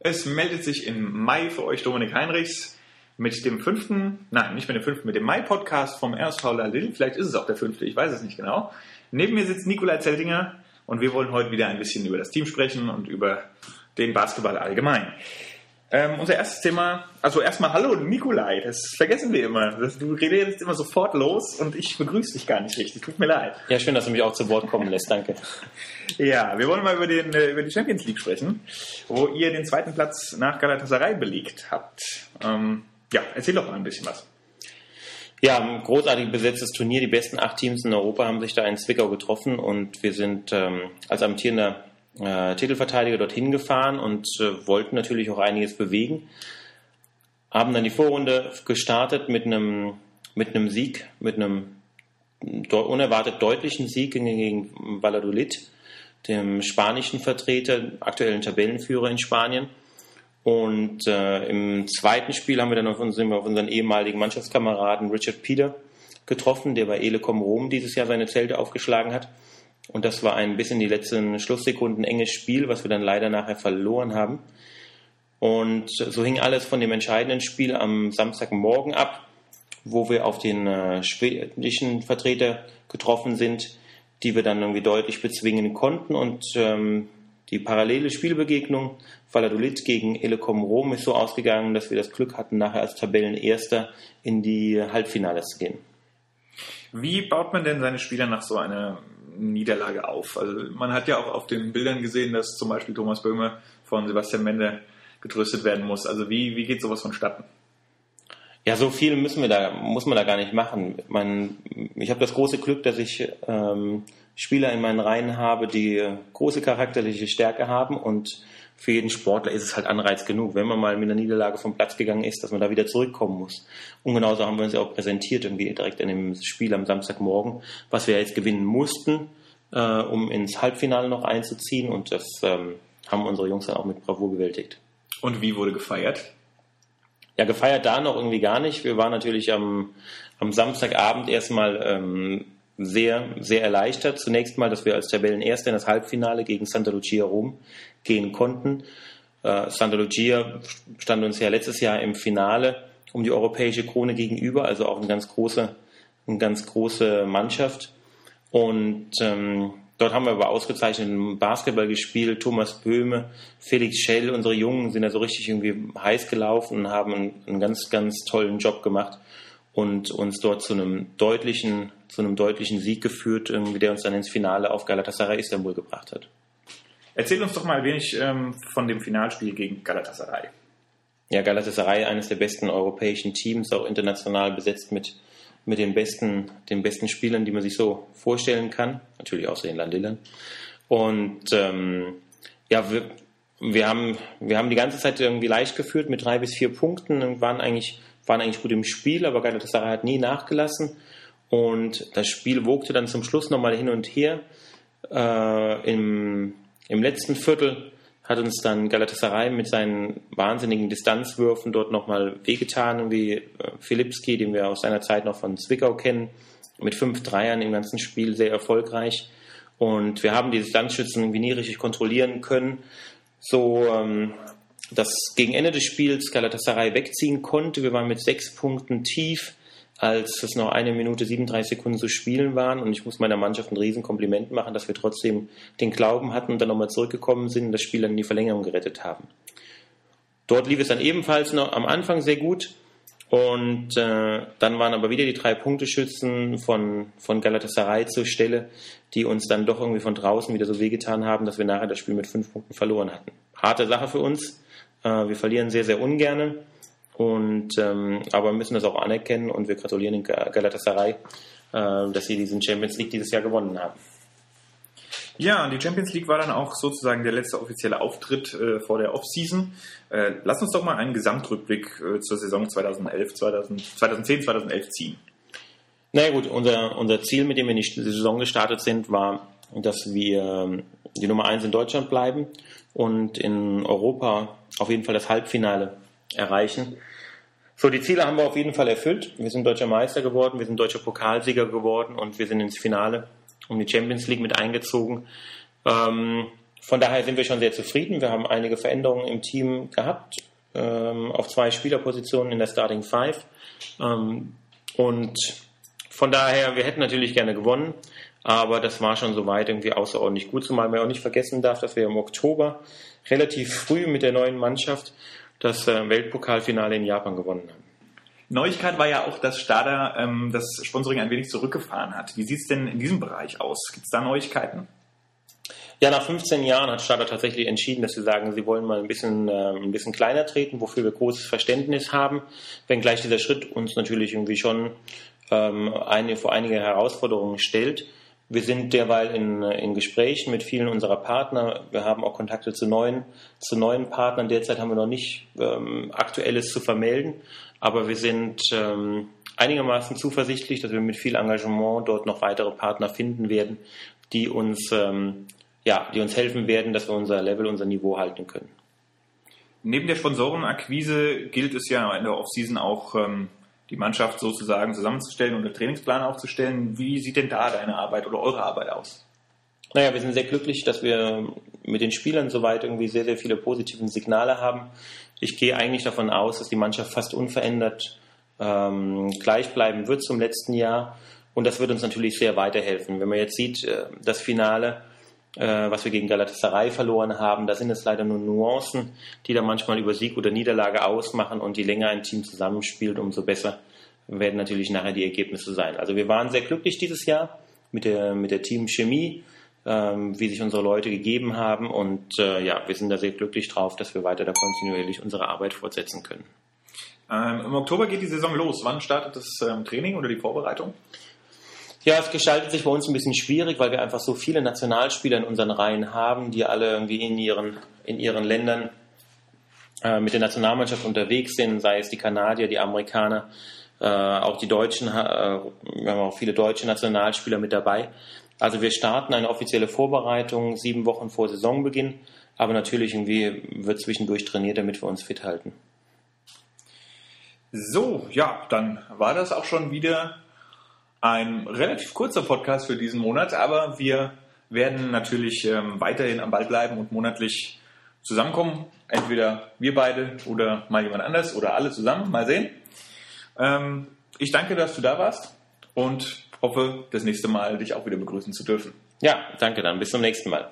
Es meldet sich im Mai für euch Dominik Heinrichs mit dem fünften, nein, nicht mit dem fünften, mit dem Mai-Podcast vom RSV Lille. Vielleicht ist es auch der fünfte, ich weiß es nicht genau. Neben mir sitzt Nikolai Zeltinger und wir wollen heute wieder ein bisschen über das Team sprechen und über den Basketball allgemein. Ähm, unser erstes Thema, also erstmal Hallo Nikolai, das vergessen wir immer. Du redest immer sofort los und ich begrüße dich gar nicht richtig. Tut mir leid. Ja, schön, dass du mich auch zu Wort kommen lässt, danke. ja, wir wollen mal über, den, äh, über die Champions League sprechen, wo ihr den zweiten Platz nach Galatasaray belegt habt. Ähm, ja, erzähl doch mal ein bisschen was. Ja, ein großartig besetztes Turnier. Die besten acht Teams in Europa haben sich da in Zwickau getroffen und wir sind ähm, als amtierender äh, Titelverteidiger dorthin gefahren und äh, wollten natürlich auch einiges bewegen. Haben dann die Vorrunde gestartet mit einem, mit einem Sieg, mit einem unerwartet deutlichen Sieg gegen Valladolid, dem spanischen Vertreter, aktuellen Tabellenführer in Spanien. Und äh, im zweiten Spiel haben wir dann auf unseren, auf unseren ehemaligen Mannschaftskameraden Richard Peter getroffen, der bei Elecom Rom dieses Jahr seine Zelte aufgeschlagen hat. Und das war ein bis in die letzten Schlusssekunden enges Spiel, was wir dann leider nachher verloren haben. Und so hing alles von dem entscheidenden Spiel am Samstagmorgen ab, wo wir auf den äh, schwedischen Vertreter getroffen sind, die wir dann irgendwie deutlich bezwingen konnten. Und ähm, die parallele Spielbegegnung Valladolid gegen Elecom Rom ist so ausgegangen, dass wir das Glück hatten, nachher als Tabellenerster in die Halbfinale zu gehen. Wie baut man denn seine Spieler nach so einer Niederlage auf. Also man hat ja auch auf den Bildern gesehen, dass zum Beispiel Thomas Böhme von Sebastian Mende getröstet werden muss. Also wie, wie geht sowas vonstatten? Ja, so viel müssen wir da, muss man da gar nicht machen. Man, ich habe das große Glück, dass ich ähm, Spieler in meinen Reihen habe, die große charakterliche Stärke haben und für jeden Sportler ist es halt Anreiz genug, wenn man mal mit einer Niederlage vom Platz gegangen ist, dass man da wieder zurückkommen muss. Und genauso haben wir uns ja auch präsentiert, irgendwie direkt in dem Spiel am Samstagmorgen, was wir jetzt gewinnen mussten, äh, um ins Halbfinale noch einzuziehen. Und das ähm, haben unsere Jungs dann auch mit Bravour bewältigt. Und wie wurde gefeiert? Ja, gefeiert da noch irgendwie gar nicht. Wir waren natürlich am, am Samstagabend erstmal ähm, sehr, sehr erleichtert. Zunächst mal, dass wir als Tabellenerster in das Halbfinale gegen Santa Lucia Rom gehen konnten. Äh, Santa Lucia stand uns ja letztes Jahr im Finale um die europäische Krone gegenüber, also auch eine ganz große, eine ganz große Mannschaft. Und ähm, dort haben wir aber ausgezeichneten Basketball gespielt. Thomas Böhme, Felix Schell, unsere Jungen sind da so richtig irgendwie heiß gelaufen und haben einen, einen ganz, ganz tollen Job gemacht und uns dort zu einem deutlichen, zu einem deutlichen Sieg geführt, der uns dann ins Finale auf Galatasaray Istanbul gebracht hat. Erzähl uns doch mal ein wenig ähm, von dem Finalspiel gegen Galatasaray. Ja, Galatasaray, eines der besten europäischen Teams, auch international besetzt mit, mit den, besten, den besten Spielern, die man sich so vorstellen kann. Natürlich außer den Landillern. Und ähm, ja, wir, wir, haben, wir haben die ganze Zeit irgendwie leicht geführt mit drei bis vier Punkten und waren eigentlich, waren eigentlich gut im Spiel, aber Galatasaray hat nie nachgelassen. Und das Spiel wogte dann zum Schluss nochmal hin und her. Äh, im, Im letzten Viertel hat uns dann Galatasaray mit seinen wahnsinnigen Distanzwürfen dort nochmal wehgetan, wie äh, Filipski, den wir aus seiner Zeit noch von Zwickau kennen, mit fünf Dreiern im ganzen Spiel sehr erfolgreich. Und wir haben die Distanzschützen irgendwie nie richtig kontrollieren können, so ähm, dass gegen Ende des Spiels Galatasaray wegziehen konnte. Wir waren mit sechs Punkten tief als es noch eine Minute 37 Sekunden zu spielen waren. Und ich muss meiner Mannschaft ein Riesenkompliment machen, dass wir trotzdem den Glauben hatten und dann nochmal zurückgekommen sind und das Spiel dann in die Verlängerung gerettet haben. Dort lief es dann ebenfalls noch am Anfang sehr gut. Und äh, dann waren aber wieder die drei Punkteschützen von, von Galatasaray zur Stelle, die uns dann doch irgendwie von draußen wieder so wehgetan haben, dass wir nachher das Spiel mit fünf Punkten verloren hatten. Harte Sache für uns. Äh, wir verlieren sehr, sehr ungerne. Und, ähm, aber müssen das auch anerkennen und wir gratulieren den Galatasaray, äh, dass sie diesen Champions League dieses Jahr gewonnen haben. Ja, die Champions League war dann auch sozusagen der letzte offizielle Auftritt äh, vor der Offseason. Äh, lass uns doch mal einen Gesamtrückblick äh, zur Saison 2011, 2000, 2010, 2011 ziehen. Naja gut, unser, unser Ziel, mit dem wir in die Saison gestartet sind, war, dass wir ähm, die Nummer 1 in Deutschland bleiben und in Europa auf jeden Fall das Halbfinale erreichen. So, die Ziele haben wir auf jeden Fall erfüllt. Wir sind deutscher Meister geworden, wir sind deutscher Pokalsieger geworden und wir sind ins Finale um die Champions League mit eingezogen. Ähm, von daher sind wir schon sehr zufrieden. Wir haben einige Veränderungen im Team gehabt, ähm, auf zwei Spielerpositionen in der Starting Five. Ähm, und von daher, wir hätten natürlich gerne gewonnen, aber das war schon soweit irgendwie außerordentlich gut, zumal man auch nicht vergessen darf, dass wir im Oktober relativ früh mit der neuen Mannschaft das äh, Weltpokalfinale in Japan gewonnen haben. Neuigkeit war ja auch, dass Stada ähm, das Sponsoring ein wenig zurückgefahren hat. Wie sieht es denn in diesem Bereich aus? Gibt es da Neuigkeiten? Ja, nach 15 Jahren hat Stada tatsächlich entschieden, dass sie sagen, sie wollen mal ein bisschen, äh, ein bisschen kleiner treten, wofür wir großes Verständnis haben, wenngleich dieser Schritt uns natürlich irgendwie schon ähm, eine, vor einige Herausforderungen stellt. Wir sind derweil in, in Gesprächen mit vielen unserer Partner. Wir haben auch Kontakte zu neuen, zu neuen Partnern. Derzeit haben wir noch nicht ähm, Aktuelles zu vermelden, aber wir sind ähm, einigermaßen zuversichtlich, dass wir mit viel Engagement dort noch weitere Partner finden werden, die uns, ähm, ja, die uns helfen werden, dass wir unser Level, unser Niveau halten können. Neben der Sponsorenakquise gilt es ja in der Offseason auch ähm, die Mannschaft sozusagen zusammenzustellen und einen Trainingsplan aufzustellen. Wie sieht denn da deine Arbeit oder eure Arbeit aus? Naja, wir sind sehr glücklich, dass wir mit den Spielern soweit irgendwie sehr, sehr viele positive Signale haben. Ich gehe eigentlich davon aus, dass die Mannschaft fast unverändert ähm, gleich bleiben wird zum letzten Jahr. Und das wird uns natürlich sehr weiterhelfen. Wenn man jetzt sieht, äh, das Finale, äh, was wir gegen Galatasaray verloren haben, da sind es leider nur Nuancen, die da manchmal über Sieg oder Niederlage ausmachen. Und je länger ein Team zusammenspielt, umso besser werden natürlich nachher die Ergebnisse sein. Also wir waren sehr glücklich dieses Jahr mit der, mit der Teamchemie, ähm, wie sich unsere Leute gegeben haben. Und äh, ja, wir sind da sehr glücklich drauf, dass wir weiter da kontinuierlich unsere Arbeit fortsetzen können. Ähm, Im Oktober geht die Saison los. Wann startet das ähm, Training oder die Vorbereitung? Ja, es gestaltet sich bei uns ein bisschen schwierig, weil wir einfach so viele Nationalspieler in unseren Reihen haben, die alle irgendwie in ihren, in ihren Ländern äh, mit der Nationalmannschaft unterwegs sind, sei es die Kanadier, die Amerikaner, äh, auch die Deutschen, äh, wir haben auch viele deutsche Nationalspieler mit dabei. Also wir starten eine offizielle Vorbereitung sieben Wochen vor Saisonbeginn, aber natürlich irgendwie wird zwischendurch trainiert, damit wir uns fit halten. So, ja, dann war das auch schon wieder ein relativ kurzer Podcast für diesen Monat, aber wir werden natürlich ähm, weiterhin am Ball bleiben und monatlich zusammenkommen. Entweder wir beide oder mal jemand anders oder alle zusammen. Mal sehen. Ähm, ich danke, dass du da warst und hoffe, das nächste Mal dich auch wieder begrüßen zu dürfen. Ja, danke dann. Bis zum nächsten Mal.